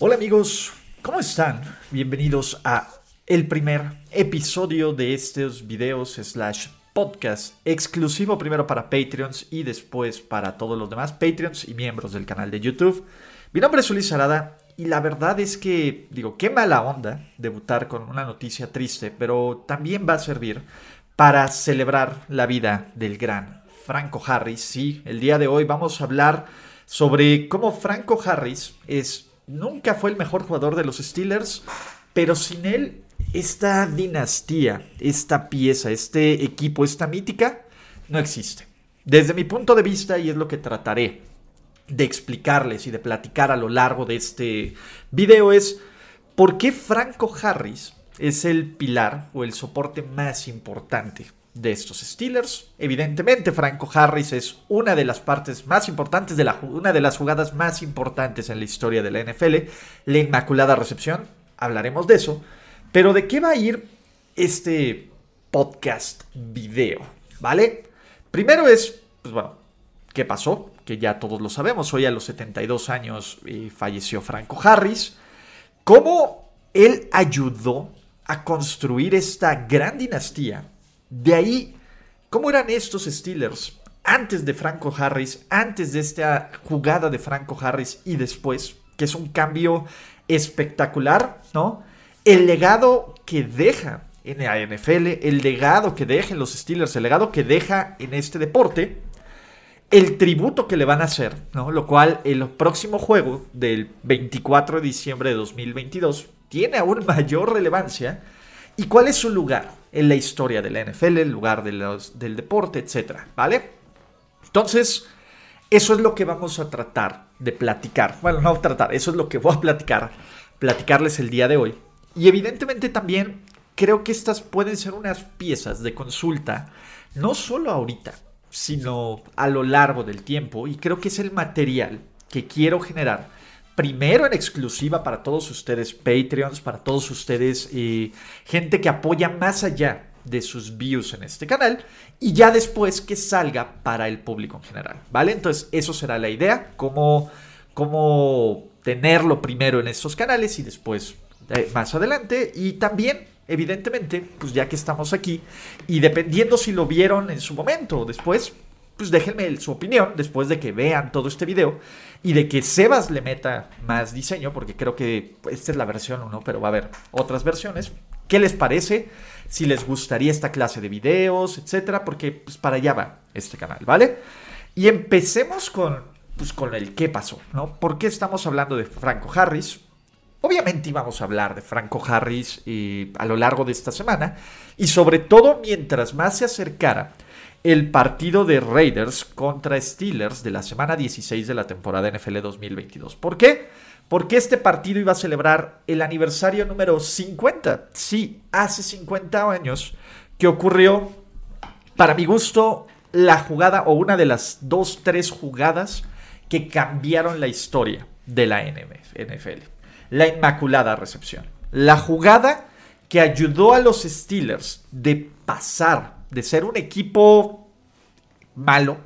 Hola amigos, ¿cómo están? Bienvenidos a el primer episodio de estos videos slash podcast exclusivo primero para Patreons y después para todos los demás Patreons y miembros del canal de YouTube. Mi nombre es Ulises Arada y la verdad es que, digo, qué mala onda debutar con una noticia triste, pero también va a servir para celebrar la vida del gran Franco Harris. Sí, el día de hoy vamos a hablar sobre cómo Franco Harris es nunca fue el mejor jugador de los Steelers, pero sin él esta dinastía, esta pieza, este equipo, esta mítica no existe. Desde mi punto de vista y es lo que trataré de explicarles y de platicar a lo largo de este video es por qué Franco Harris es el pilar o el soporte más importante de estos Steelers. Evidentemente, Franco Harris es una de las partes más importantes, de la, una de las jugadas más importantes en la historia de la NFL, la Inmaculada Recepción. Hablaremos de eso. Pero ¿de qué va a ir este podcast video? ¿Vale? Primero es, pues bueno, ¿qué pasó? Que ya todos lo sabemos. Hoy a los 72 años eh, falleció Franco Harris. ¿Cómo él ayudó a construir esta gran dinastía de ahí, ¿cómo eran estos Steelers antes de Franco Harris, antes de esta jugada de Franco Harris y después? Que es un cambio espectacular, ¿no? El legado que deja en la NFL, el legado que deja en los Steelers, el legado que deja en este deporte, el tributo que le van a hacer, ¿no? Lo cual el próximo juego del 24 de diciembre de 2022 tiene aún mayor relevancia. ¿Y cuál es su lugar? En la historia de la NFL, el lugar del deporte, etcétera, ¿vale? Entonces, eso es lo que vamos a tratar de platicar. Bueno, no tratar, eso es lo que voy a platicar, platicarles el día de hoy. Y evidentemente también creo que estas pueden ser unas piezas de consulta, no solo ahorita, sino a lo largo del tiempo. Y creo que es el material que quiero generar primero en exclusiva para todos ustedes Patreons, para todos ustedes eh, gente que apoya más allá de sus views en este canal y ya después que salga para el público en general, ¿vale? Entonces eso será la idea, cómo, cómo tenerlo primero en estos canales y después eh, más adelante y también evidentemente, pues ya que estamos aquí y dependiendo si lo vieron en su momento o después, pues déjenme su opinión después de que vean todo este video y de que Sebas le meta más diseño, porque creo que esta es la versión 1, pero va a haber otras versiones. ¿Qué les parece? Si les gustaría esta clase de videos, etcétera, porque pues, para allá va este canal, ¿vale? Y empecemos con, pues, con el qué pasó, ¿no? ¿Por qué estamos hablando de Franco Harris? Obviamente íbamos a hablar de Franco Harris eh, a lo largo de esta semana y sobre todo mientras más se acercara el partido de Raiders contra Steelers de la semana 16 de la temporada NFL 2022. ¿Por qué? Porque este partido iba a celebrar el aniversario número 50. Sí, hace 50 años que ocurrió, para mi gusto, la jugada o una de las dos, tres jugadas que cambiaron la historia de la NFL. La Inmaculada Recepción. La jugada que ayudó a los Steelers de pasar de ser un equipo malo,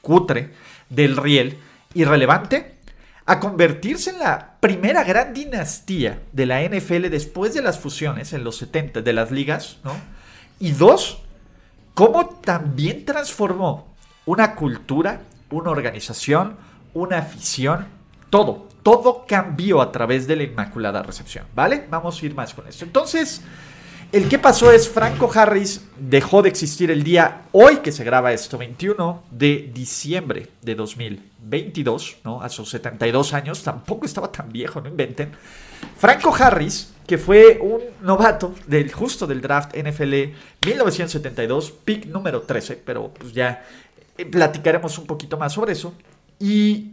cutre, del riel, irrelevante, a convertirse en la primera gran dinastía de la NFL después de las fusiones en los 70 de las ligas, ¿no? Y dos, cómo también transformó una cultura, una organización, una afición, todo, todo cambió a través de la Inmaculada Recepción, ¿vale? Vamos a ir más con esto. Entonces, el que pasó es Franco Harris dejó de existir el día hoy que se graba esto, 21 de diciembre de 2022, ¿no? A sus 72 años, tampoco estaba tan viejo, no inventen. Franco Harris, que fue un novato del justo del draft NFL 1972, pick número 13, pero pues ya eh, platicaremos un poquito más sobre eso. Y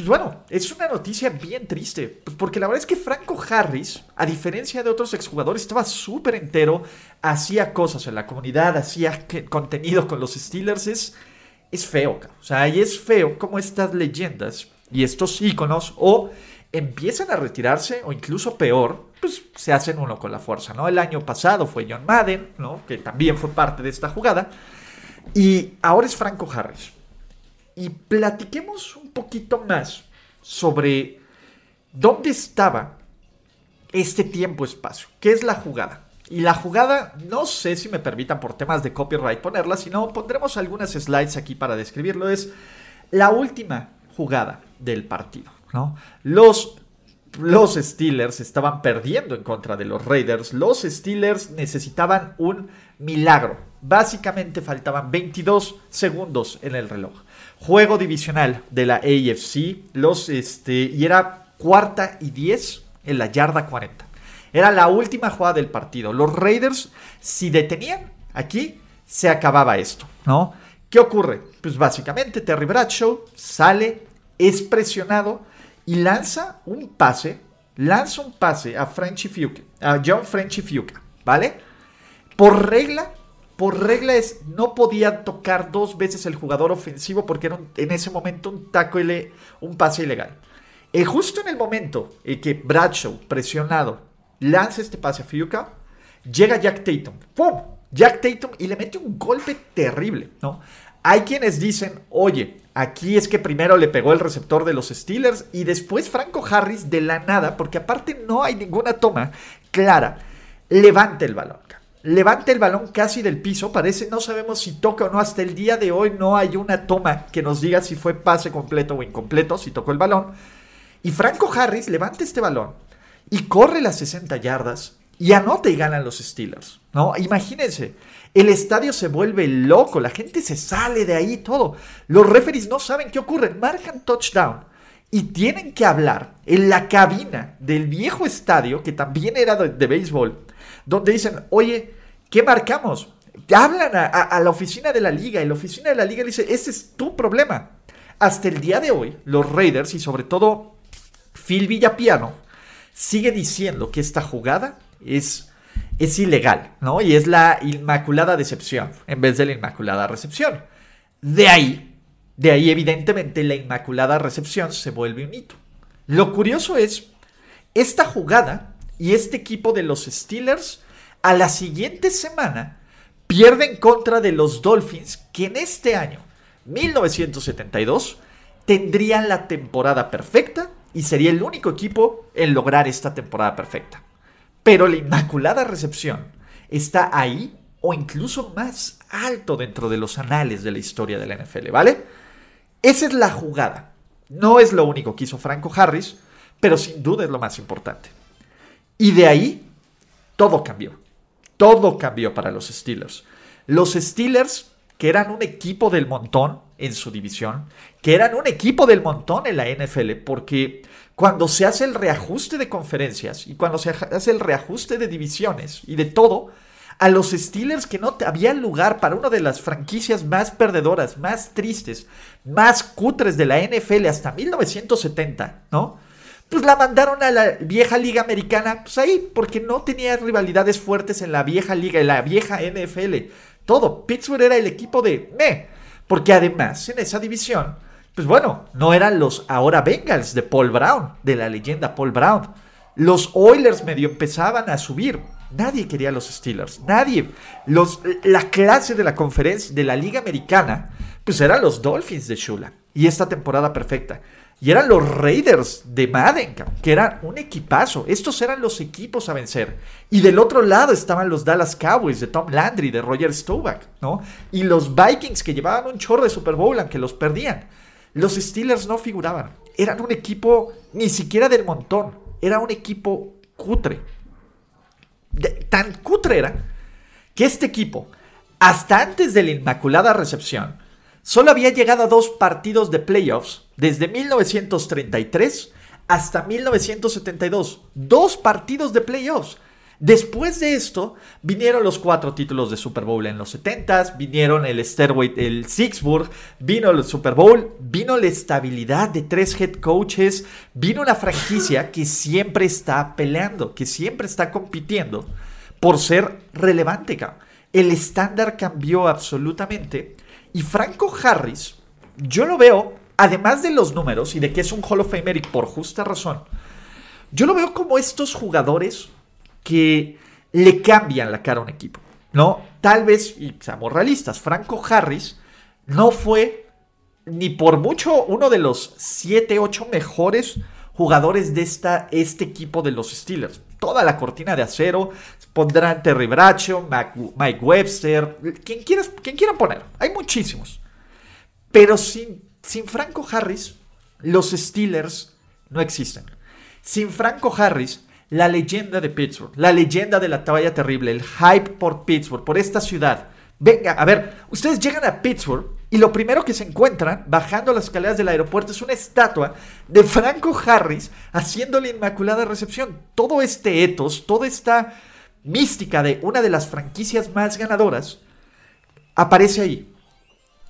pues bueno, es una noticia bien triste, pues porque la verdad es que Franco Harris, a diferencia de otros exjugadores, estaba súper entero, hacía cosas en la comunidad, hacía contenido con los Steelers, es, es feo, o sea, y es feo como estas leyendas y estos íconos o empiezan a retirarse o incluso peor, pues se hacen uno con la fuerza, ¿no? El año pasado fue John Madden, ¿no? Que también fue parte de esta jugada. Y ahora es Franco Harris. Y platiquemos un poquito más sobre dónde estaba este tiempo-espacio, qué es la jugada. Y la jugada, no sé si me permitan por temas de copyright ponerla, sino pondremos algunas slides aquí para describirlo. Es la última jugada del partido. Los, los Steelers estaban perdiendo en contra de los Raiders. Los Steelers necesitaban un milagro. Básicamente faltaban 22 segundos en el reloj. Juego divisional de la AFC. Los, este, y era cuarta y 10 en la yarda 40. Era la última jugada del partido. Los Raiders, si detenían aquí, se acababa esto, ¿no? ¿Qué ocurre? Pues básicamente Terry Bradshaw sale, es presionado y lanza un pase, lanza un pase a Frenchy Fuca, a John Frenchy Fuca, ¿vale? Por regla, por regla es, no podía tocar dos veces el jugador ofensivo porque era en ese momento un taco, un pase ilegal. Y justo en el momento en que Bradshaw, presionado, lanza este pase a Fuca, llega Jack Tatum. ¡Pum! Jack Tatum y le mete un golpe terrible, ¿no? Hay quienes dicen, oye, aquí es que primero le pegó el receptor de los Steelers y después Franco Harris de la nada, porque aparte no hay ninguna toma clara, levanta el balón. Levanta el balón casi del piso, parece, no sabemos si toca o no, hasta el día de hoy no hay una toma que nos diga si fue pase completo o incompleto, si tocó el balón. Y Franco Harris levanta este balón y corre las 60 yardas y anota y ganan los Steelers. ¿no? Imagínense, el estadio se vuelve loco, la gente se sale de ahí todo. Los referees no saben qué ocurre, marcan touchdown y tienen que hablar en la cabina del viejo estadio, que también era de, béisbol, donde dicen, oye, ¿qué marcamos? Hablan a, la oficina de la liga y la oficina de la liga dice, ese es tu problema. Hasta el día de hoy, los Raiders y sobre todo Phil Villapiano sigue diciendo que esta jugada es, es ilegal, ¿no? Y es la inmaculada decepción en vez de la inmaculada recepción. De ahí, de ahí evidentemente la inmaculada recepción se vuelve un hito. Lo curioso es, esta jugada y este equipo de los Steelers a la siguiente semana pierden contra de los Dolphins que en este año, 1972, tendrían la temporada perfecta y sería el único equipo en lograr esta temporada perfecta. Pero la Inmaculada Recepción está ahí o incluso más alto dentro de los anales de la historia de la NFL, ¿vale? Esa es la jugada. No es lo único que hizo Franco Harris, pero sin duda es lo más importante. Y de ahí todo cambió. Todo cambió para los Steelers. Los Steelers, que eran un equipo del montón en su división, que eran un equipo del montón en la NFL, porque cuando se hace el reajuste de conferencias y cuando se hace el reajuste de divisiones y de todo, a los Steelers que no había lugar para una de las franquicias más perdedoras, más tristes, más cutres de la NFL hasta 1970, ¿no? Pues la mandaron a la vieja liga americana, pues ahí, porque no tenía rivalidades fuertes en la vieja liga, en la vieja NFL. Todo, Pittsburgh era el equipo de me, porque además en esa división pues bueno, no eran los ahora Bengals de Paul Brown, de la leyenda Paul Brown. Los Oilers medio empezaban a subir. Nadie quería los Steelers, nadie. Los, la clase de la conferencia de la Liga Americana, pues eran los Dolphins de Shula. Y esta temporada perfecta. Y eran los Raiders de Madden, que eran un equipazo. Estos eran los equipos a vencer. Y del otro lado estaban los Dallas Cowboys de Tom Landry, de Roger Staubach, ¿no? Y los Vikings que llevaban un chorro de Super Bowl, aunque los perdían. Los Steelers no figuraban. Eran un equipo ni siquiera del montón. Era un equipo cutre. tan cutre era que este equipo, hasta antes de la Inmaculada Recepción, solo había llegado a dos partidos de playoffs desde 1933 hasta 1972. Dos partidos de playoffs. Después de esto, vinieron los cuatro títulos de Super Bowl en los 70s, vinieron el Stairway, el Sixburg, vino el Super Bowl, vino la estabilidad de tres head coaches, vino una franquicia que siempre está peleando, que siempre está compitiendo por ser relevante. El estándar cambió absolutamente y Franco Harris, yo lo veo, además de los números y de que es un Hall of Famer y por justa razón, yo lo veo como estos jugadores que le cambian la cara a un equipo, ¿no? Tal vez, y seamos realistas, Franco Harris no fue ni por mucho uno de los 7, 8 mejores jugadores de esta, este equipo de los Steelers. Toda la cortina de acero, pondrán Terry Bradshaw, Mike Webster, quien, quieras, quien quieran poner. Hay muchísimos. Pero sin, sin Franco Harris, los Steelers no existen. Sin Franco Harris, la leyenda de Pittsburgh, la leyenda de la toalla terrible, el hype por Pittsburgh, por esta ciudad. Venga, a ver, ustedes llegan a Pittsburgh y lo primero que se encuentran bajando las escaleras del aeropuerto es una estatua de Franco Harris haciendo la inmaculada recepción. Todo este etos, toda esta mística de una de las franquicias más ganadoras aparece ahí.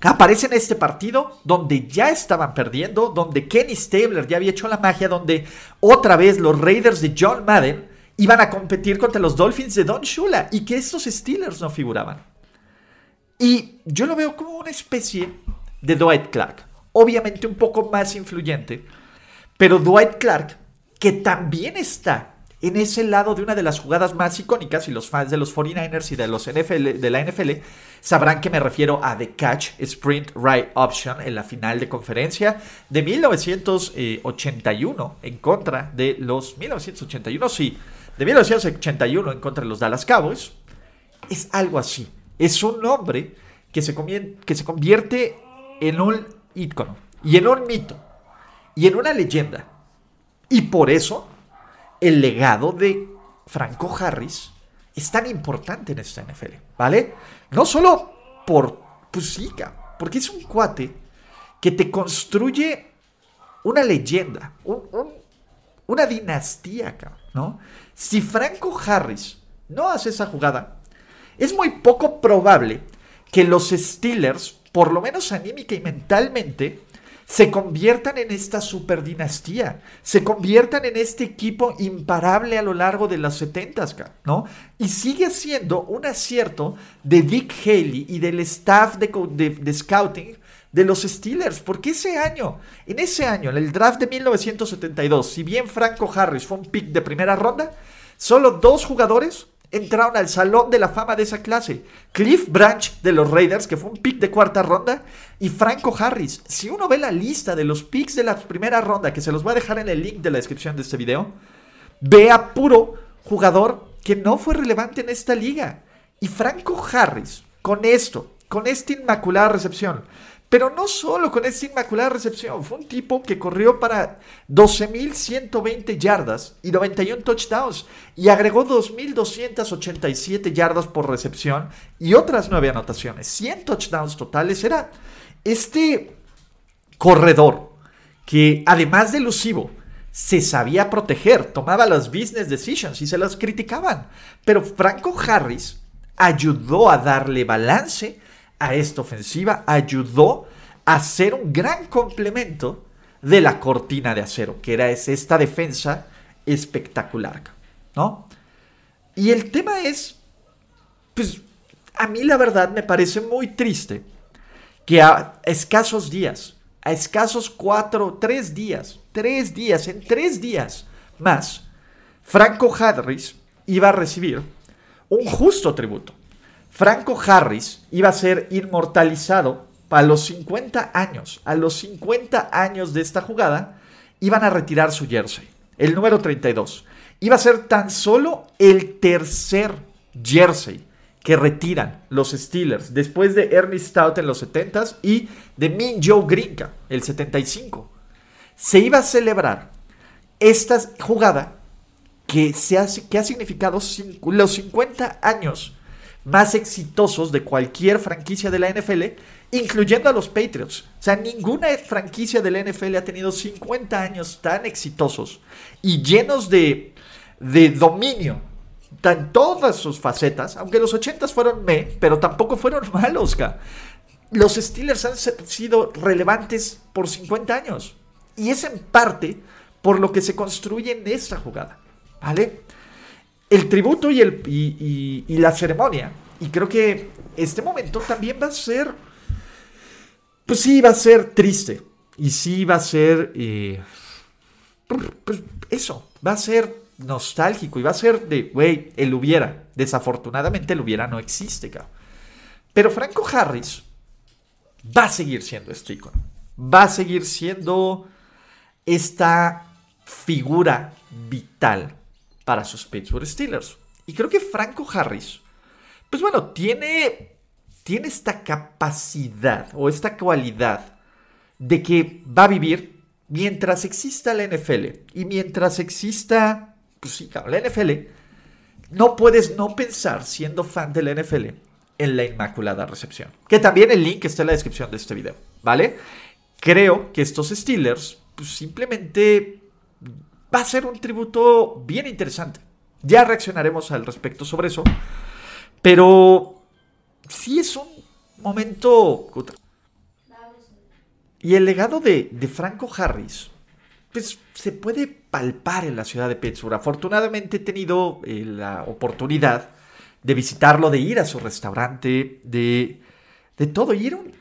Aparece en este partido donde ya estaban perdiendo, donde Kenny Stabler ya había hecho la magia, donde otra vez los Raiders de John Madden iban a competir contra los Dolphins de Don Shula y que estos Steelers no figuraban. Y yo lo veo como una especie de Dwight Clark, obviamente un poco más influyente, pero Dwight Clark que también está en ese lado de una de las jugadas más icónicas y los fans de los 49ers y de, los NFL, de la NFL sabrán que me refiero a The Catch Sprint Right Option en la final de conferencia de 1981 en contra de los 1981, sí, de 1981 en contra de los Dallas Cowboys. Es algo así. Es un hombre que se, que se convierte en un ícono y en un mito y en una leyenda. Y por eso el legado de Franco Harris es tan importante en esta NFL, ¿vale? No solo por, pues porque es un cuate que te construye una leyenda, una dinastía, ¿no? Si Franco Harris no hace esa jugada, es muy poco probable que los Steelers, por lo menos anímica y mentalmente, se conviertan en esta superdinastía, se conviertan en este equipo imparable a lo largo de las 70, ¿no? Y sigue siendo un acierto de Dick Haley y del staff de, scouting de los Steelers, porque ese año, en ese año, en el draft de 1972, si bien Franco Harris fue un pick de primera ronda, solo dos jugadores entraron al salón de la fama de esa clase. Cliff Branch de los Raiders, que fue un pick de cuarta ronda, y Franco Harris. Si uno ve la lista de los picks de la primera ronda, que se los voy a dejar en el link de la descripción de este video, ve a puro jugador que no fue relevante en esta liga. Y Franco Harris, con esto, con esta inmaculada recepción, pero no solo con esta inmaculada recepción, fue un tipo que corrió para 12.120 yardas y 91 touchdowns y agregó 2.287 yardas por recepción y otras 9 anotaciones. 100 touchdowns totales. Era este corredor que además de elusivo, se sabía proteger, tomaba las business decisions y se las criticaban. Pero Franco Harris ayudó a darle balance a esta ofensiva ayudó a ser un gran complemento de la cortina de acero, que era esta defensa espectacular, ¿no? Y el tema es, pues a mí la verdad me parece muy triste que a escasos días, a escasos cuatro, tres días, tres días, en tres días más, Franco Harris iba a recibir un justo tributo. Franco Harris iba a ser inmortalizado a los 50 años. A los 50 años de esta jugada, iban a retirar su jersey, el número 32. Iba a ser tan solo el tercer jersey que retiran los Steelers después de Ernie Stout en los 70s y de Min Joe Grinka, el 75. Se iba a celebrar esta jugada que, se que ha significado los 50 años más exitosos de cualquier franquicia de la NFL, incluyendo a los Patriots. O sea, ninguna franquicia de la NFL ha tenido 50 años tan exitosos y llenos de, de dominio en todas sus facetas, aunque los 80 fueron me, pero tampoco fueron malos, Los Steelers han sido relevantes por 50 años. Y es en parte por lo que se construye en esta jugada. ¿Vale? El tributo y, el, y, la ceremonia. Y creo que este momento también va a ser. Pues sí, va a ser triste. Y sí va a ser. Eh, pues eso. Va a ser nostálgico y va a ser de, güey, el hubiera. Desafortunadamente el hubiera no existe, cabrón. Pero Franco Harris va a seguir siendo este icono. Va a seguir siendo esta figura vital para sus Pittsburgh Steelers. Y creo que Franco Harris, pues bueno, tiene, tiene esta capacidad o esta cualidad de que va a vivir mientras exista la NFL y mientras exista pues sí, la NFL, no puedes no pensar, siendo fan de la NFL, en la Inmaculada Recepción. Que también el link está en la descripción de este video, ¿vale? Creo que estos Steelers, pues simplemente va a ser un tributo bien interesante. Ya reaccionaremos al respecto sobre eso. Pero sí es un momento... Y el legado de, Franco Harris pues se puede palpar en la ciudad de Pittsburgh. Afortunadamente he tenido eh, la oportunidad de visitarlo, de ir a su restaurante, de, de todo. Y era un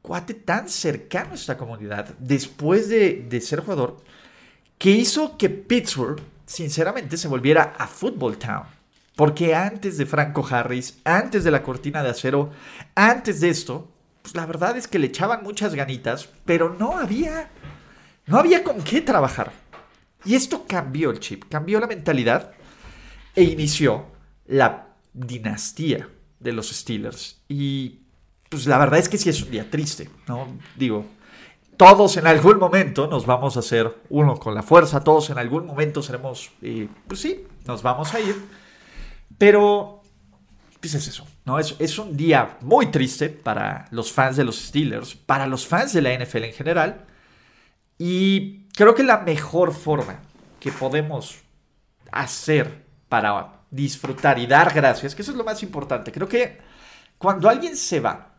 cuate tan cercano a esta comunidad después de, de ser jugador que hizo que Pittsburgh, sinceramente, se volviera a Football Town. Porque antes de Franco Harris, antes de la cortina de acero, antes de esto, pues la verdad es que le echaban muchas ganitas, pero no había no había con qué trabajar. Y esto cambió el chip, cambió la mentalidad e inició la dinastía de los Steelers. Y pues la verdad es que sí es un día triste, ¿no? Digo, todos en algún momento nos vamos a hacer uno con la fuerza, todos en algún momento seremos, eh, pues sí, nos vamos a ir. Pero, pues es eso, ¿no? Es, es un día muy triste para los fans de los Steelers, para los fans de la NFL en general. Y creo que la mejor forma que podemos hacer para disfrutar y dar gracias, que eso es lo más importante, creo que cuando alguien se va,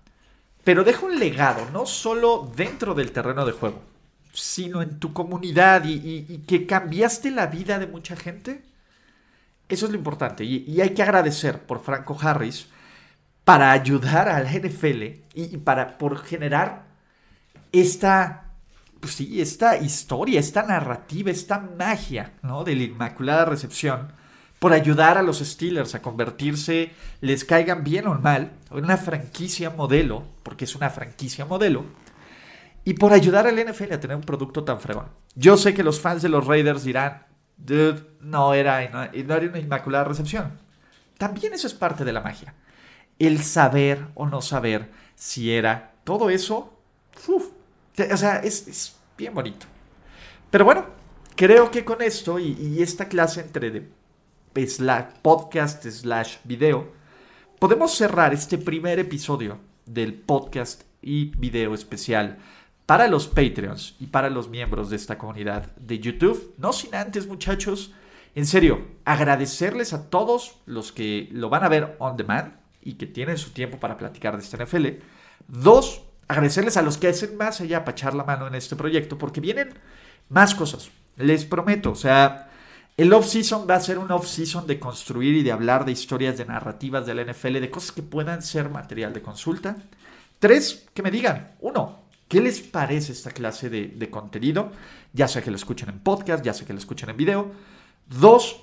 pero deja un legado, no solo dentro del terreno de juego, sino en tu comunidad y, que cambiaste la vida de mucha gente, eso es lo importante. Y, hay que agradecer por Franco Harris para ayudar a la NFL y, para por generar esta pues sí, esta historia, esta narrativa, esta magia, ¿no? De la Inmaculada Recepción, por ayudar a los Steelers a convertirse, les caigan bien o mal, en una franquicia modelo, porque es una franquicia modelo, y por ayudar al NFL a tener un producto tan fregón. Yo sé que los fans de los Raiders dirán, no era, no, era una Inmaculada Recepción. También eso es parte de la magia. El saber o no saber si era todo eso, uf, o sea, es, bien bonito. Pero bueno, creo que con esto y, esta clase entre podcast slash video, podemos cerrar este primer episodio del podcast y video especial para los Patreons y para los miembros de esta comunidad de YouTube. No sin antes, muchachos, en serio, agradecerles a todos los que lo van a ver on demand y que tienen su tiempo para platicar de este NFL. Dos, agradecerles a los que hacen más allá para echar la mano en este proyecto, porque vienen más cosas, les prometo. O sea, el off-season va a ser un off-season de construir y de hablar de historias, de narrativas de la NFL, de cosas que puedan ser material de consulta. Tres, que me digan, uno, ¿qué les parece esta clase de, contenido? Ya sea que lo escuchen en podcast, ya sea que lo escuchen en video. Dos,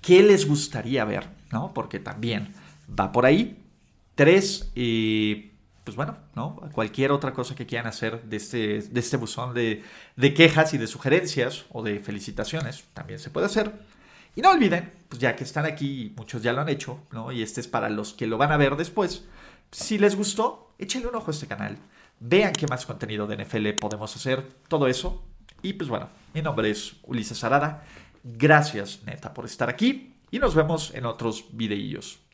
¿qué les gustaría ver? ¿No? Porque también va por ahí. Tres, eh, pues bueno, ¿no? Cualquier otra cosa que quieran hacer de este, de este buzón de, quejas y de sugerencias o de felicitaciones, también se puede hacer. Y no olviden, pues ya que están aquí, muchos ya lo han hecho, ¿no? Y este es para los que lo van a ver después. Si les gustó, échenle un ojo a este canal. Vean qué más contenido de NFL podemos hacer, todo eso. Y pues bueno, mi nombre es Ulises Arada. Gracias, neta, por estar aquí. Y nos vemos en otros videillos.